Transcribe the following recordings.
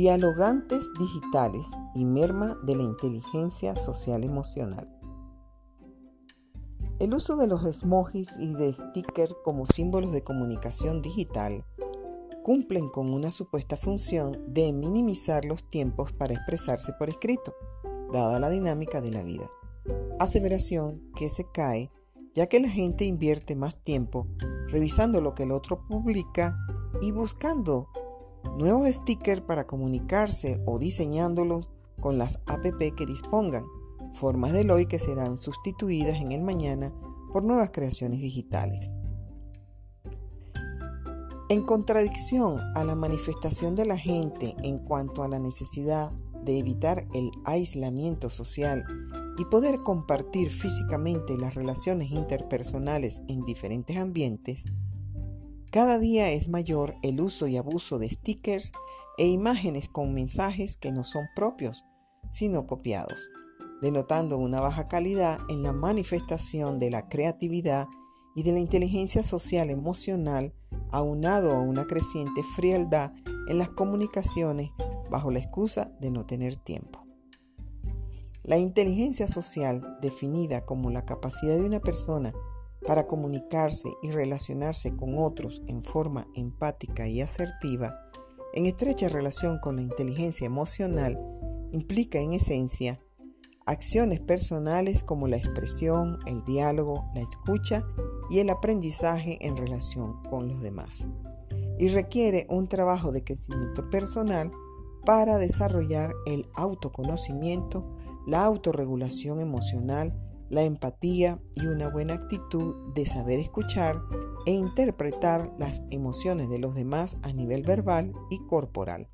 dialogantes digitales y merma de la inteligencia social emocional. El uso de los emojis y de stickers como símbolos de comunicación digital cumplen con una supuesta función de minimizar los tiempos para expresarse por escrito, dada la dinámica de la vida. Aseveración que se cae ya que la gente invierte más tiempo revisando lo que el otro publica y buscando nuevos stickers para comunicarse o diseñándolos con las app que dispongan, formas del hoy que serán sustituidas en el mañana por nuevas creaciones digitales. En contradicción a la manifestación de la gente en cuanto a la necesidad de evitar el aislamiento social y poder compartir físicamente las relaciones interpersonales en diferentes ambientes, cada día es mayor el uso y abuso de stickers e imágenes con mensajes que no son propios, sino copiados, denotando una baja calidad en la manifestación de la creatividad y de la inteligencia social emocional, aunado a una creciente frialdad en las comunicaciones bajo la excusa de no tener tiempo. La inteligencia social, definida como la capacidad de una persona para comunicarse y relacionarse con otros en forma empática y asertiva, en estrecha relación con la inteligencia emocional, implica en esencia acciones personales como la expresión, el diálogo, la escucha y el aprendizaje en relación con los demás. Y requiere un trabajo de crecimiento personal para desarrollar el autoconocimiento, la autorregulación emocional, la empatía y una buena actitud de saber escuchar e interpretar las emociones de los demás a nivel verbal y corporal.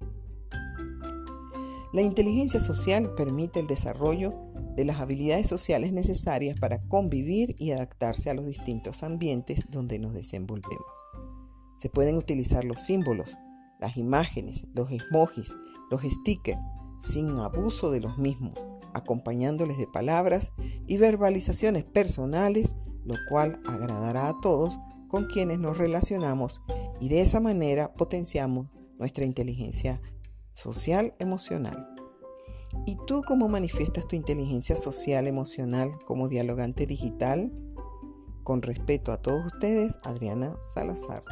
La inteligencia social permite el desarrollo de las habilidades sociales necesarias para convivir y adaptarse a los distintos ambientes donde nos desenvolvemos. Se pueden utilizar los símbolos, las imágenes, los emojis, los stickers, sin abuso de los mismos acompañándoles de palabras y verbalizaciones personales, lo cual agradará a todos con quienes nos relacionamos y de esa manera potenciamos nuestra inteligencia social emocional. ¿Y tú cómo manifiestas tu inteligencia social emocional como dialogante digital? Con respeto a todos ustedes, Adriana Salazar.